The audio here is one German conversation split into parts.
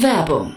Werbung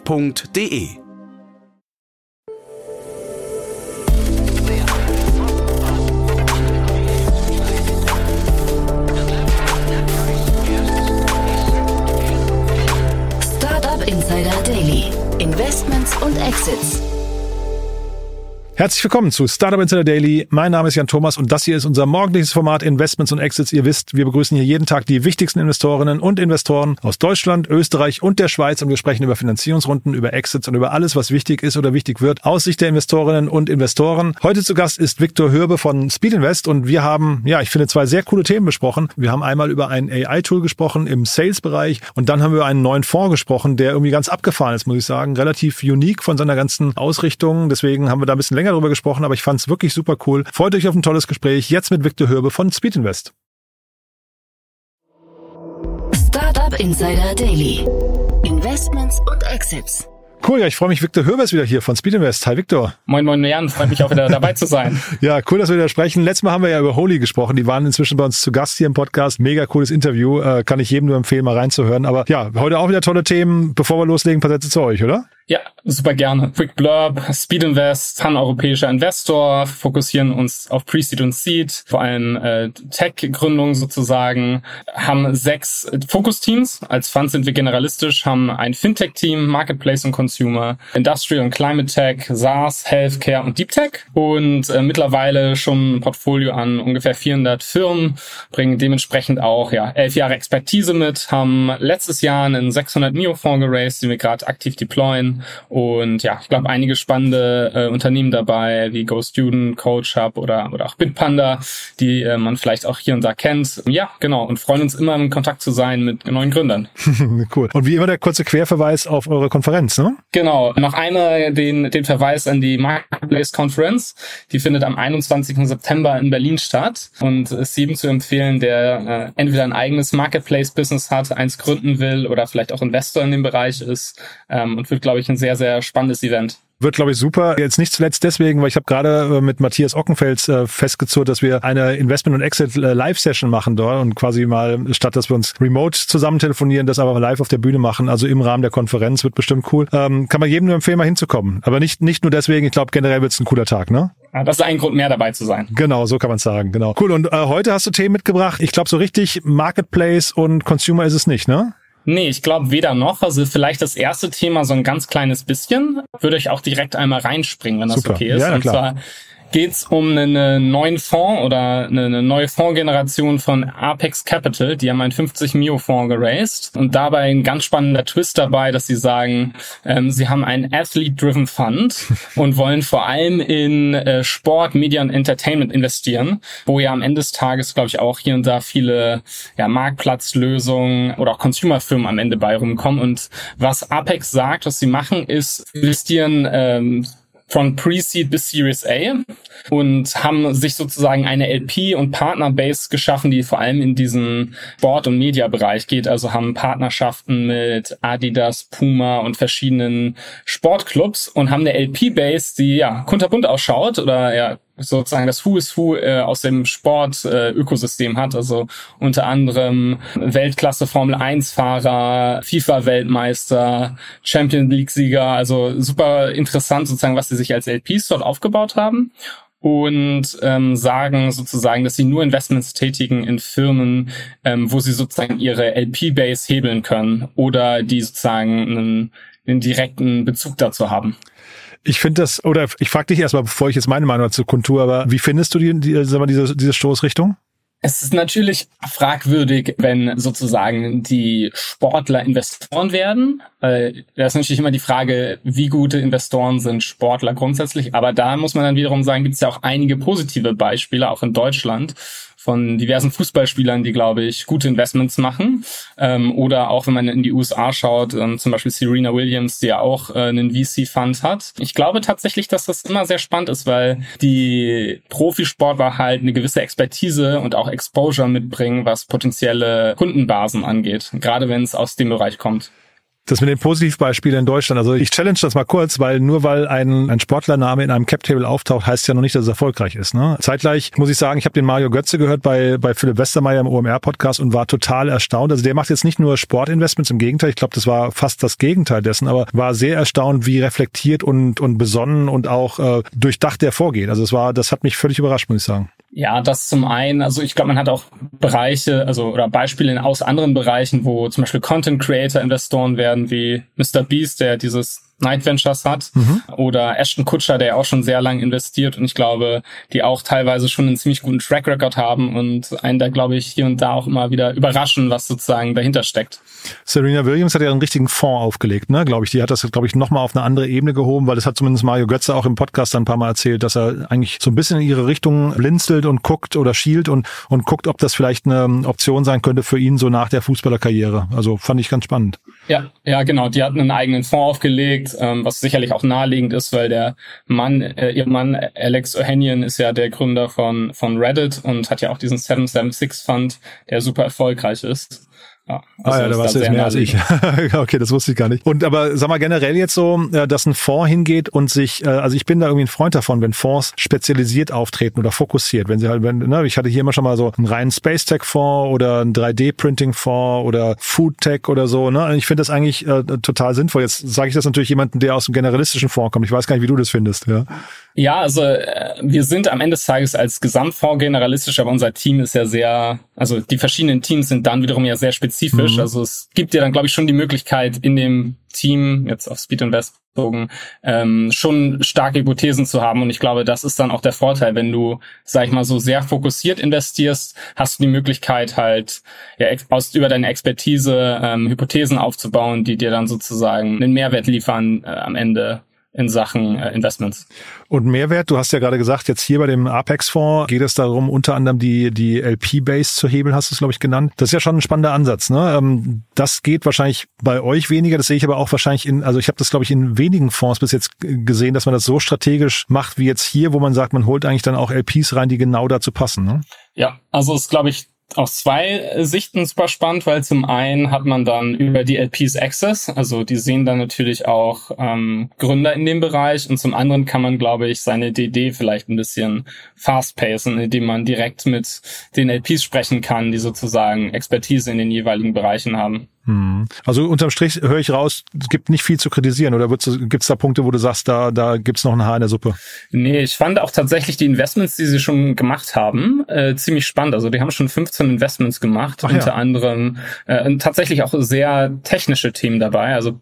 www.ftf.de Herzlich willkommen zu Startup Insider Daily. Mein Name ist Jan Thomas und das hier ist unser morgendliches Format Investments und Exits. Ihr wisst, wir begrüßen hier jeden Tag die wichtigsten Investorinnen und Investoren aus Deutschland, Österreich und der Schweiz und wir sprechen über Finanzierungsrunden, über Exits und über alles, was wichtig ist oder wichtig wird aus Sicht der Investorinnen und Investoren. Heute zu Gast ist Viktor Hürbe von Speed Invest und wir haben, ja, ich finde zwei sehr coole Themen besprochen. Wir haben einmal über ein AI-Tool gesprochen im Sales-Bereich und dann haben wir über einen neuen Fonds gesprochen, der irgendwie ganz abgefahren ist, muss ich sagen, relativ unique von seiner ganzen Ausrichtung. Deswegen haben wir da ein bisschen länger länger darüber gesprochen, aber ich fand es wirklich super cool. Freut euch auf ein tolles Gespräch. Jetzt mit Victor Hürbe von Speed Invest. Startup Insider Daily. Investments und Exits. Cool, ja, ich freue mich. Victor Hörbers wieder hier von Speed Invest. Hi, Victor. Moin, moin, Jan. Freut mich auch wieder dabei zu sein. ja, cool, dass wir wieder sprechen. Letztes Mal haben wir ja über Holy gesprochen. Die waren inzwischen bei uns zu Gast hier im Podcast. Mega cooles Interview. Äh, kann ich jedem nur empfehlen, mal reinzuhören. Aber ja, heute auch wieder tolle Themen. Bevor wir loslegen, ein paar Sätze zu euch, oder? Ja, super gerne. Quick Blurb, Speed Invest, pan-europäischer Investor, fokussieren uns auf Pre-Seed und Seed, vor allem äh, Tech-Gründungen sozusagen, haben sechs Fokusteams. Als Fund sind wir generalistisch, haben ein Fintech-Team, Marketplace und Consumer, Industrial und Climate Tech, SaaS, Healthcare und Deep Tech und äh, mittlerweile schon ein Portfolio an ungefähr 400 Firmen, bringen dementsprechend auch ja elf Jahre Expertise mit, haben letztes Jahr einen 600 Mio-Fonds geraced, den wir gerade aktiv deployen und ja, ich glaube, einige spannende äh, Unternehmen dabei, wie Go Student, Coach Hub oder, oder auch Bitpanda, die äh, man vielleicht auch hier und da kennt. Ja, genau. Und freuen uns immer in Kontakt zu sein mit neuen Gründern. cool. Und wie immer der kurze Querverweis auf eure Konferenz, ne? Genau. Noch einmal den, den Verweis an die Marketplace Conference. Die findet am 21. September in Berlin statt und ist jedem zu empfehlen, der äh, entweder ein eigenes Marketplace-Business hat, eins gründen will oder vielleicht auch Investor in dem Bereich ist ähm, und wird, glaube ich, ein sehr, sehr spannendes Event. Wird, glaube ich, super. Jetzt nicht zuletzt deswegen, weil ich habe gerade äh, mit Matthias Ockenfels äh, festgezurrt, dass wir eine Investment- und Exit-Live-Session machen dort und quasi mal, statt dass wir uns remote zusammen telefonieren, das aber live auf der Bühne machen, also im Rahmen der Konferenz, wird bestimmt cool. Ähm, kann man jedem nur empfehlen, mal hinzukommen. Aber nicht, nicht nur deswegen, ich glaube, generell wird es ein cooler Tag, ne? Ja, das ist ein Grund mehr dabei zu sein. Genau, so kann man sagen, genau. Cool, und äh, heute hast du Themen mitgebracht. Ich glaube, so richtig Marketplace und Consumer ist es nicht, ne? Nee, ich glaube weder noch. Also vielleicht das erste Thema so ein ganz kleines bisschen. Würde ich auch direkt einmal reinspringen, wenn das Super. okay ist. Ja, Und zwar geht es um einen neuen Fonds oder eine neue Fondsgeneration von Apex Capital. Die haben einen 50 Mio Fonds geraced und dabei ein ganz spannender Twist dabei, dass sie sagen, ähm, sie haben einen Athlete-driven Fund und wollen vor allem in äh, Sport, Media und Entertainment investieren, wo ja am Ende des Tages, glaube ich, auch hier und da viele ja, Marktplatzlösungen oder auch Consumerfirmen am Ende bei rumkommen. Und was Apex sagt, was sie machen, ist investieren ähm, von Pre-Seed bis Series A und haben sich sozusagen eine LP- und Partnerbase geschaffen, die vor allem in diesen Sport- und Media-Bereich geht. Also haben Partnerschaften mit Adidas, Puma und verschiedenen Sportclubs und haben eine LP-Base, die ja kunterbunt ausschaut oder ja sozusagen das Who is Who äh, aus dem Sport-Ökosystem hat. Also unter anderem Weltklasse Formel 1-Fahrer, FIFA-Weltmeister, Champion League-Sieger. Also super interessant sozusagen, was sie sich als LPs dort aufgebaut haben und ähm, sagen sozusagen, dass sie nur Investments tätigen in Firmen, ähm, wo sie sozusagen ihre LP-Base hebeln können oder die sozusagen einen, einen direkten Bezug dazu haben. Ich finde das, oder ich frage dich erstmal, bevor ich jetzt meine Meinung dazu kundtue, aber wie findest du die, die, diese, diese Stoßrichtung? Es ist natürlich fragwürdig, wenn sozusagen die Sportler Investoren werden. Äh, da ist natürlich immer die Frage, wie gute Investoren sind Sportler grundsätzlich. Aber da muss man dann wiederum sagen, gibt es ja auch einige positive Beispiele, auch in Deutschland, von diversen Fußballspielern, die, glaube ich, gute Investments machen. Ähm, oder auch, wenn man in die USA schaut, ähm, zum Beispiel Serena Williams, die ja auch äh, einen VC-Fund hat. Ich glaube tatsächlich, dass das immer sehr spannend ist, weil die Profisportler halt eine gewisse Expertise und auch Exposure mitbringen, was potenzielle Kundenbasen angeht, gerade wenn es aus dem Bereich kommt. Das mit den Positivbeispielen in Deutschland. Also ich challenge das mal kurz, weil nur weil ein, ein Sportlername in einem Cap-Table auftaucht, heißt ja noch nicht, dass es erfolgreich ist. Ne? Zeitgleich muss ich sagen, ich habe den Mario Götze gehört bei, bei Philipp Westermeier im OMR-Podcast und war total erstaunt. Also der macht jetzt nicht nur Sportinvestments, im Gegenteil, ich glaube, das war fast das Gegenteil dessen, aber war sehr erstaunt, wie reflektiert und, und besonnen und auch äh, durchdacht der vorgeht. Also es war, das hat mich völlig überrascht, muss ich sagen. Ja, das zum einen. Also ich glaube, man hat auch Bereiche, also oder Beispiele aus anderen Bereichen, wo zum Beispiel Content Creator Investoren werden, wie Mr. Beast, der dieses Night Ventures hat mhm. oder Ashton Kutscher, der auch schon sehr lang investiert und ich glaube, die auch teilweise schon einen ziemlich guten Track Record haben und einen da glaube ich hier und da auch immer wieder überraschen, was sozusagen dahinter steckt. Serena Williams hat ja einen richtigen Fonds aufgelegt, ne, glaube ich. Die hat das, glaube ich, nochmal auf eine andere Ebene gehoben, weil das hat zumindest Mario Götze auch im Podcast ein paar Mal erzählt, dass er eigentlich so ein bisschen in ihre Richtung blinzelt und guckt oder schielt und, und guckt, ob das vielleicht eine Option sein könnte für ihn so nach der Fußballerkarriere. Also fand ich ganz spannend. Ja, ja, genau. Die hatten einen eigenen Fonds aufgelegt, ähm, was sicherlich auch naheliegend ist, weil der Mann, äh, ihr Mann Alex Ohanian ist ja der Gründer von von Reddit und hat ja auch diesen 776 Fund, der super erfolgreich ist. Ja, also ah ja, da warst du jetzt mehr als ich. okay, das wusste ich gar nicht. Und aber sag mal generell jetzt so, äh, dass ein Fonds hingeht und sich, äh, also ich bin da irgendwie ein Freund davon, wenn Fonds spezialisiert auftreten oder fokussiert. Wenn sie halt, wenn, ne, ich hatte hier immer schon mal so einen reinen Space Tech Fonds oder einen 3D-Printing Fonds oder Food Tech oder so. Ne? Ich finde das eigentlich äh, total sinnvoll. Jetzt sage ich das natürlich jemanden, der aus dem generalistischen Fonds kommt. Ich weiß gar nicht, wie du das findest. Ja. Ja, also äh, wir sind am Ende des Tages als Gesamtfonds generalistisch, aber unser Team ist ja sehr, also die verschiedenen Teams sind dann wiederum ja sehr spezifisch. Mhm. Also es gibt ja dann, glaube ich, schon die Möglichkeit in dem Team, jetzt auf Speed Invest bezogen, ähm, schon starke Hypothesen zu haben. Und ich glaube, das ist dann auch der Vorteil, wenn du, sag ich mal, so sehr fokussiert investierst, hast du die Möglichkeit halt ja, aus über deine Expertise ähm, Hypothesen aufzubauen, die dir dann sozusagen einen Mehrwert liefern äh, am Ende in Sachen äh, Investments. Und Mehrwert, du hast ja gerade gesagt, jetzt hier bei dem Apex-Fonds geht es darum, unter anderem die, die LP-Base zu hebeln, hast du es, glaube ich, genannt. Das ist ja schon ein spannender Ansatz. Ne? Ähm, das geht wahrscheinlich bei euch weniger, das sehe ich aber auch wahrscheinlich in, also ich habe das, glaube ich, in wenigen Fonds bis jetzt gesehen, dass man das so strategisch macht wie jetzt hier, wo man sagt, man holt eigentlich dann auch LPs rein, die genau dazu passen. Ne? Ja, also ist, glaube ich, aus zwei Sichten super spannend, weil zum einen hat man dann über die LPs Access, also die sehen dann natürlich auch ähm, Gründer in dem Bereich und zum anderen kann man, glaube ich, seine DD vielleicht ein bisschen fast-pacen, indem man direkt mit den LPs sprechen kann, die sozusagen Expertise in den jeweiligen Bereichen haben. Hm. Also unterm Strich höre ich raus, es gibt nicht viel zu kritisieren oder gibt es da Punkte, wo du sagst, da, da gibt's noch ein Haar in der Suppe? Nee, ich fand auch tatsächlich die Investments, die sie schon gemacht haben, äh, ziemlich spannend. Also die haben schon 15 Investments gemacht, Ach unter ja. anderem äh, tatsächlich auch sehr technische Themen dabei. Also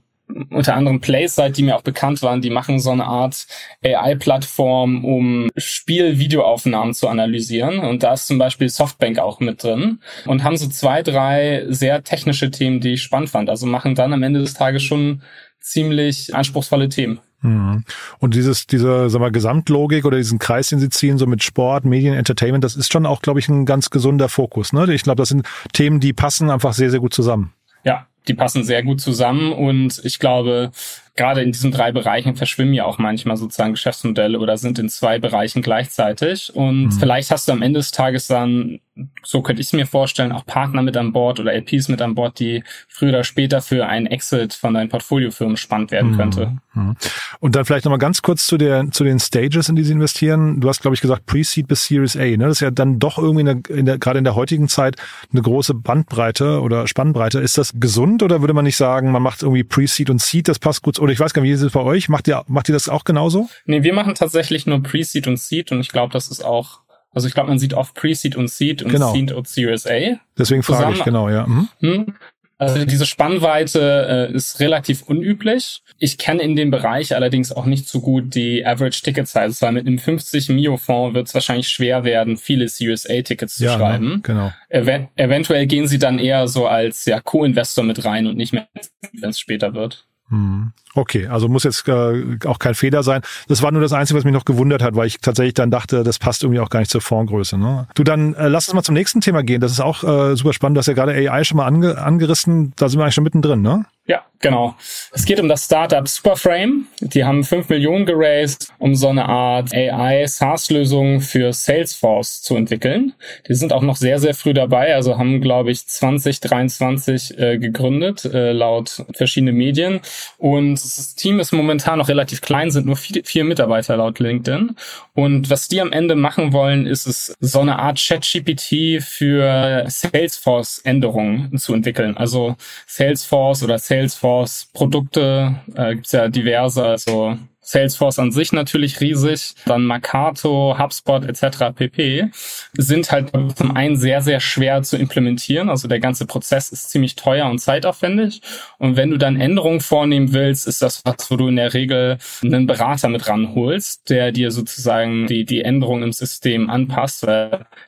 unter anderem PlaySide, die mir auch bekannt waren, die machen so eine Art AI-Plattform, um Spiel-Videoaufnahmen zu analysieren. Und da ist zum Beispiel Softbank auch mit drin und haben so zwei, drei sehr technische Themen, die ich spannend fand. Also machen dann am Ende des Tages schon ziemlich anspruchsvolle Themen. Mhm. Und dieses, diese, sag mal, Gesamtlogik oder diesen Kreis, den Sie ziehen, so mit Sport, Medien, Entertainment, das ist schon auch, glaube ich, ein ganz gesunder Fokus. Ne? Ich glaube, das sind Themen, die passen einfach sehr, sehr gut zusammen. Ja, die passen sehr gut zusammen und ich glaube, gerade in diesen drei Bereichen verschwimmen ja auch manchmal sozusagen Geschäftsmodelle oder sind in zwei Bereichen gleichzeitig. Und mhm. vielleicht hast du am Ende des Tages dann, so könnte ich es mir vorstellen, auch Partner mit an Bord oder LPs mit an Bord, die früher oder später für einen Exit von deinen Portfoliofirmen spannend werden mhm. könnte. Mhm. Und dann vielleicht nochmal ganz kurz zu der, zu den Stages, in die sie investieren. Du hast, glaube ich, gesagt, Pre-Seed bis Series A. Ne? Das ist ja dann doch irgendwie in der, in der, gerade in der heutigen Zeit eine große Bandbreite oder Spannbreite. Ist das gesund oder würde man nicht sagen, man macht irgendwie Pre-Seed und Seed, das passt gut? Oder ich weiß gar nicht, wie ist es bei euch? Macht ihr, macht ihr das auch genauso? Nee, wir machen tatsächlich nur Pre-Seed und Seed und ich glaube, das ist auch, also ich glaube, man sieht oft Pre-Seed und Seed und genau. Seed und Series A. Deswegen frage zusammen. ich, genau, ja. Mhm. Hm? Also diese Spannweite äh, ist relativ unüblich. Ich kenne in dem Bereich allerdings auch nicht so gut die Average Ticket Sizes, weil mit einem 50 Mio Fonds wird es wahrscheinlich schwer werden, viele Series A Tickets zu ja, ne, schreiben. Genau. Ev eventuell gehen sie dann eher so als ja Co-Investor mit rein und nicht mehr, wenn es später wird. Hm. Okay, also muss jetzt äh, auch kein Fehler sein. Das war nur das Einzige, was mich noch gewundert hat, weil ich tatsächlich dann dachte, das passt irgendwie auch gar nicht zur Fondsgröße. Ne? Du, dann äh, lass uns mal zum nächsten Thema gehen. Das ist auch äh, super spannend. Du hast ja gerade AI schon mal ange angerissen. Da sind wir eigentlich schon mittendrin, ne? Ja, genau. Es geht um das Startup Superframe. Die haben 5 Millionen geraced, um so eine Art AI-SaaS-Lösung für Salesforce zu entwickeln. Die sind auch noch sehr, sehr früh dabei, also haben, glaube ich, 2023 äh, gegründet, äh, laut verschiedene Medien. Und das Team ist momentan noch relativ klein, sind nur vier, vier Mitarbeiter laut LinkedIn. Und was die am Ende machen wollen, ist es, so eine Art Chat-GPT für Salesforce-Änderungen zu entwickeln. Also Salesforce oder Salesforce Salesforce Produkte, äh, gibt ja diverse, also Salesforce an sich natürlich riesig, dann Marcato, HubSpot etc. pp. sind halt zum einen sehr, sehr schwer zu implementieren. Also der ganze Prozess ist ziemlich teuer und zeitaufwendig. Und wenn du dann Änderungen vornehmen willst, ist das was, wo du in der Regel einen Berater mit ranholst, der dir sozusagen die, die Änderungen im System anpasst.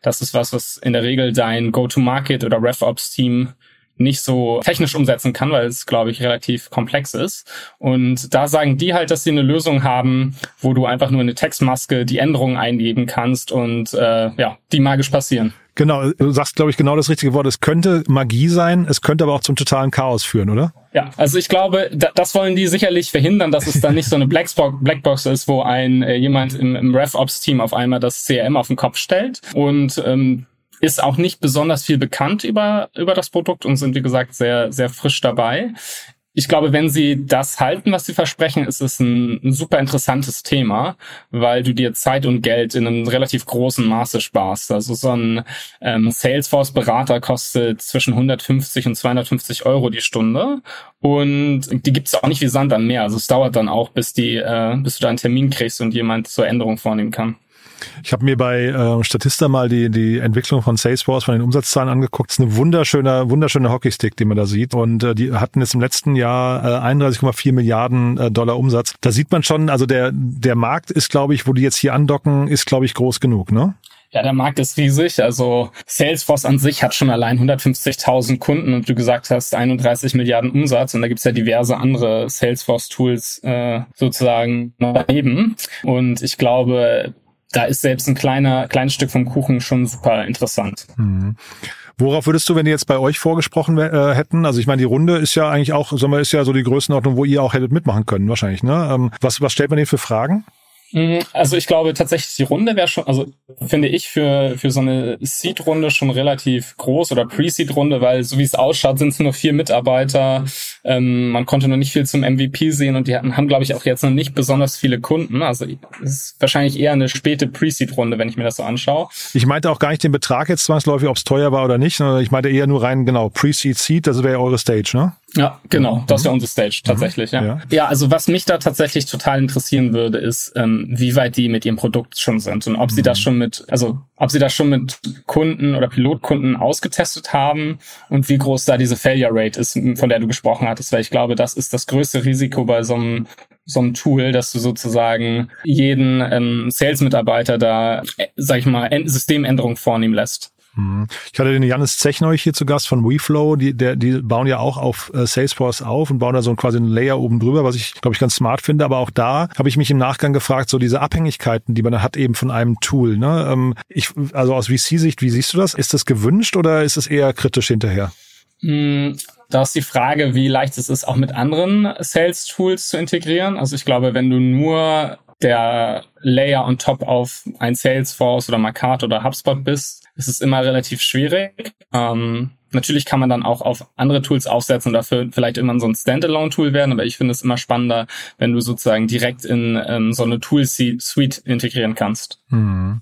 Das ist was, was in der Regel dein Go-to-Market oder RevOps-Team nicht so technisch umsetzen kann, weil es, glaube ich, relativ komplex ist. Und da sagen die halt, dass sie eine Lösung haben, wo du einfach nur eine Textmaske die Änderungen eingeben kannst und äh, ja, die magisch passieren. Genau, du sagst, glaube ich, genau das richtige Wort. Es könnte Magie sein, es könnte aber auch zum totalen Chaos führen, oder? Ja, also ich glaube, das wollen die sicherlich verhindern, dass es dann nicht so eine Blackbox ist, wo ein äh, jemand im, im RevOps-Team auf einmal das CRM auf den Kopf stellt. Und ähm, ist auch nicht besonders viel bekannt über, über das Produkt und sind, wie gesagt, sehr, sehr frisch dabei. Ich glaube, wenn sie das halten, was sie versprechen, ist es ein, ein, super interessantes Thema, weil du dir Zeit und Geld in einem relativ großen Maße sparst. Also so ein ähm, Salesforce-Berater kostet zwischen 150 und 250 Euro die Stunde und die gibt's auch nicht wie Sand am Meer. Also es dauert dann auch, bis die, äh, bis du da einen Termin kriegst und jemand zur Änderung vornehmen kann. Ich habe mir bei äh, Statista mal die, die Entwicklung von Salesforce von den Umsatzzahlen angeguckt. Es ist eine wunderschöne, wunderschöne Hockeystick, die man da sieht. Und äh, die hatten jetzt im letzten Jahr äh, 31,4 Milliarden äh, Dollar Umsatz. Da sieht man schon, also der, der Markt ist, glaube ich, wo die jetzt hier andocken, ist, glaube ich, groß genug, ne? Ja, der Markt ist riesig. Also Salesforce an sich hat schon allein 150.000 Kunden und du gesagt hast 31 Milliarden Umsatz und da gibt's ja diverse andere Salesforce-Tools äh, sozusagen daneben. Und ich glaube, da ist selbst ein kleiner, kleines Stück vom Kuchen schon super interessant. Mhm. Worauf würdest du, wenn die jetzt bei euch vorgesprochen äh, hätten? Also ich meine, die Runde ist ja eigentlich auch, sagen wir, ist ja so die Größenordnung, wo ihr auch hättet mitmachen können, wahrscheinlich. Ne? Ähm, was, was stellt man denen für Fragen? Mhm, also ich glaube tatsächlich, die Runde wäre schon, also finde ich für, für so eine Seed-Runde schon relativ groß oder Pre-Seed-Runde, weil so wie es ausschaut, sind es nur vier Mitarbeiter. Ähm, man konnte noch nicht viel zum MVP sehen und die hatten, haben, glaube ich, auch jetzt noch nicht besonders viele Kunden. Also es ist wahrscheinlich eher eine späte Pre-Seed-Runde, wenn ich mir das so anschaue. Ich meinte auch gar nicht den Betrag jetzt zwangsläufig, ob es teuer war oder nicht, sondern ich meinte eher nur rein, genau, Pre-Seed, Seed, das wäre ja eure Stage, ne? Ja, genau. Das ist ja unsere Stage tatsächlich. Ja. ja. ja, also was mich da tatsächlich total interessieren würde, ist, ähm, wie weit die mit ihrem Produkt schon sind und ob sie das mhm. schon mit, also ob sie das schon mit Kunden oder Pilotkunden ausgetestet haben und wie groß da diese Failure Rate ist, von der du gesprochen hattest, weil ich glaube, das ist das größte Risiko bei so einem so ein Tool, dass du sozusagen jeden ähm, Sales-Mitarbeiter da, äh, sag ich mal, Systemänderung vornehmen lässt. Mhm. Ich hatte den Janis Zechneuch hier zu Gast von WeFlow. Die, der, die bauen ja auch auf äh, Salesforce auf und bauen da so quasi einen Layer oben drüber, was ich, glaube ich, ganz smart finde. Aber auch da habe ich mich im Nachgang gefragt, so diese Abhängigkeiten, die man hat eben von einem Tool. Ne? Ähm, ich, also aus VC-Sicht, wie siehst du das? Ist das gewünscht oder ist es eher kritisch hinterher? Hm, da ist die Frage, wie leicht es ist, auch mit anderen Sales-Tools zu integrieren. Also ich glaube, wenn du nur der Layer on top auf ein Salesforce oder Markat oder HubSpot bist, ist es immer relativ schwierig. Ähm, natürlich kann man dann auch auf andere Tools aufsetzen und dafür vielleicht immer so ein Standalone-Tool werden, aber ich finde es immer spannender, wenn du sozusagen direkt in ähm, so eine Tool-Suite integrieren kannst. Mhm.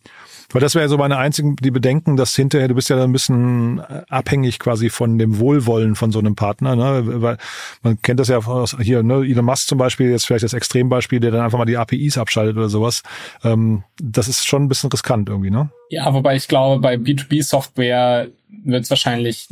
Weil das wäre ja so meine einzigen, die Bedenken, dass hinterher, du bist ja ein bisschen abhängig quasi von dem Wohlwollen von so einem Partner, ne? Weil man kennt das ja aus hier, ne, Elon Musk zum Beispiel, jetzt vielleicht das Extrembeispiel, der dann einfach mal die APIs abschaltet oder sowas. Ähm, das ist schon ein bisschen riskant irgendwie, ne? Ja, wobei ich glaube, bei B2B-Software wird es wahrscheinlich,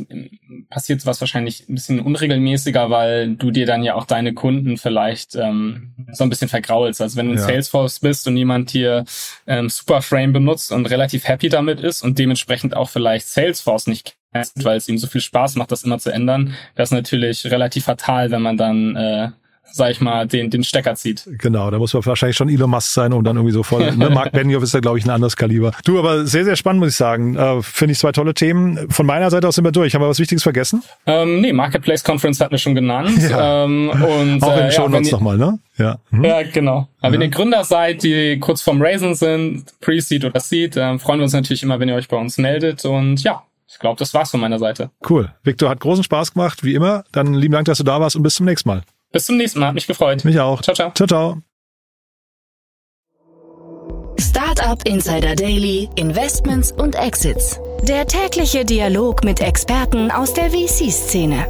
passiert was wahrscheinlich ein bisschen unregelmäßiger, weil du dir dann ja auch deine Kunden vielleicht ähm, so ein bisschen vergraulst. Also wenn du in ja. Salesforce bist und jemand hier ähm, Superframe benutzt und relativ happy damit ist und dementsprechend auch vielleicht Salesforce nicht kennt, weil es ihm so viel Spaß macht, das immer zu ändern, wäre es natürlich relativ fatal, wenn man dann äh, sag ich mal, den, den Stecker zieht. Genau, da muss man wahrscheinlich schon Elon Musk sein, um dann irgendwie so voll. ne? Mark Benioff ist ja, glaube ich, ein anderes Kaliber. Du, aber sehr, sehr spannend, muss ich sagen. Äh, Finde ich zwei tolle Themen. Von meiner Seite aus sind wir durch. Haben wir was Wichtiges vergessen? Ähm, nee, Marketplace Conference hatten wir schon genannt. Ja. Ähm, und, Auch in den äh, Show ja, Notes ihr- nochmal, ne? Ja. Mhm. Ja, genau. Aber wenn ihr Gründer seid, die kurz vorm Raisen sind, Pre-Seed oder Seed, äh, freuen wir uns natürlich immer, wenn ihr euch bei uns meldet. Und ja, ich glaube, das war's von meiner Seite. Cool. Victor hat großen Spaß gemacht, wie immer. Dann lieben Dank, dass du da warst und bis zum nächsten Mal. Bis zum nächsten Mal. Hat mich gefreut. Mich auch. Ciao, ciao. Ciao, ciao. Startup Insider Daily, Investments und Exits. Der tägliche Dialog mit Experten aus der VC-Szene.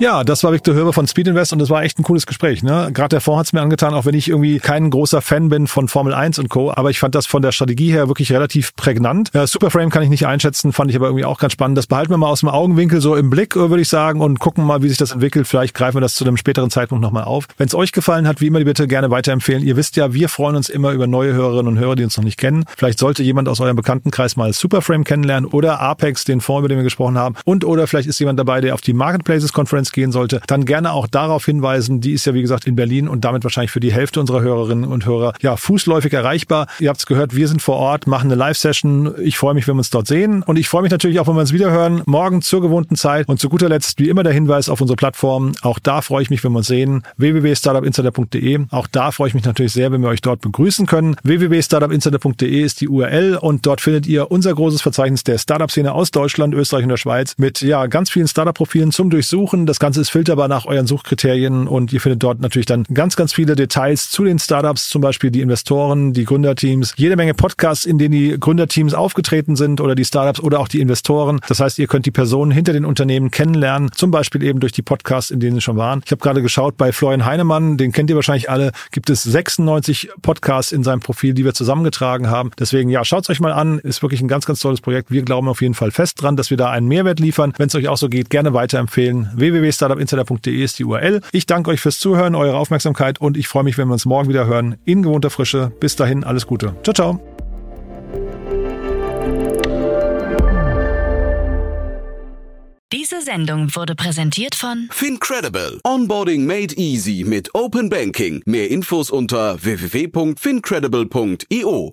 Ja, das war Victor Hörbe von Speed Invest und das war echt ein cooles Gespräch. Ne? Gerade der Fonds hat's mir angetan, auch wenn ich irgendwie kein großer Fan bin von Formel 1 und Co., aber ich fand das von der Strategie her wirklich relativ prägnant. Äh, Superframe kann ich nicht einschätzen, fand ich aber irgendwie auch ganz spannend. Das behalten wir mal aus dem Augenwinkel so im Blick, äh, würde ich sagen, und gucken mal, wie sich das entwickelt. Vielleicht greifen wir das zu einem späteren Zeitpunkt nochmal auf. Wenn es euch gefallen hat, wie immer, die bitte gerne weiterempfehlen. Ihr wisst ja, wir freuen uns immer über neue Hörerinnen und Hörer, die uns noch nicht kennen. Vielleicht sollte jemand aus eurem Bekanntenkreis mal Superframe kennenlernen oder Apex, den Fonds, über den wir gesprochen haben. Und oder vielleicht ist jemand dabei, der auf die Marketplaces Conference gehen sollte. Dann gerne auch darauf hinweisen. Die ist ja, wie gesagt, in Berlin und damit wahrscheinlich für die Hälfte unserer Hörerinnen und Hörer ja fußläufig erreichbar. Ihr habt es gehört, wir sind vor Ort, machen eine Live-Session. Ich freue mich, wenn wir uns dort sehen. Und ich freue mich natürlich auch, wenn wir uns wiederhören. Morgen zur gewohnten Zeit. Und zu guter Letzt, wie immer, der Hinweis auf unsere Plattform. Auch da freue ich mich, wenn wir uns sehen. www.startupinsider.de. Auch da freue ich mich natürlich sehr, wenn wir euch dort begrüßen können. www.startupinsider.de ist die URL und dort findet ihr unser großes Verzeichnis der Startup-Szene aus Deutschland, Österreich und der Schweiz mit ja ganz vielen Startup-Profilen zum Durchsuchen. Das Ganze ist filterbar nach euren Suchkriterien und ihr findet dort natürlich dann ganz, ganz viele Details zu den Startups, zum Beispiel die Investoren, die Gründerteams, jede Menge Podcasts, in denen die Gründerteams aufgetreten sind oder die Startups oder auch die Investoren. Das heißt, ihr könnt die Personen hinter den Unternehmen kennenlernen, zum Beispiel eben durch die Podcasts, in denen sie schon waren. Ich habe gerade geschaut, bei Florian Heinemann, den kennt ihr wahrscheinlich alle, gibt es 96 Podcasts in seinem Profil, die wir zusammengetragen haben. Deswegen, ja, schaut es euch mal an. Ist wirklich ein ganz, ganz tolles Projekt. Wir glauben auf jeden Fall fest dran, dass wir da einen Mehrwert liefern. Wenn es euch auch so geht, gerne weiterempfehlen. www.startupinsider.de ist die URL. Ich danke euch fürs Zuhören, eure Aufmerksamkeit und ich freue mich, wenn wir uns morgen wieder hören. In gewohnter Frische. Bis dahin, alles Gute. Ciao, ciao. Diese Sendung wurde präsentiert von Fincredible. Onboarding made easy mit Open Banking. Mehr Infos unter www.fincredible.io.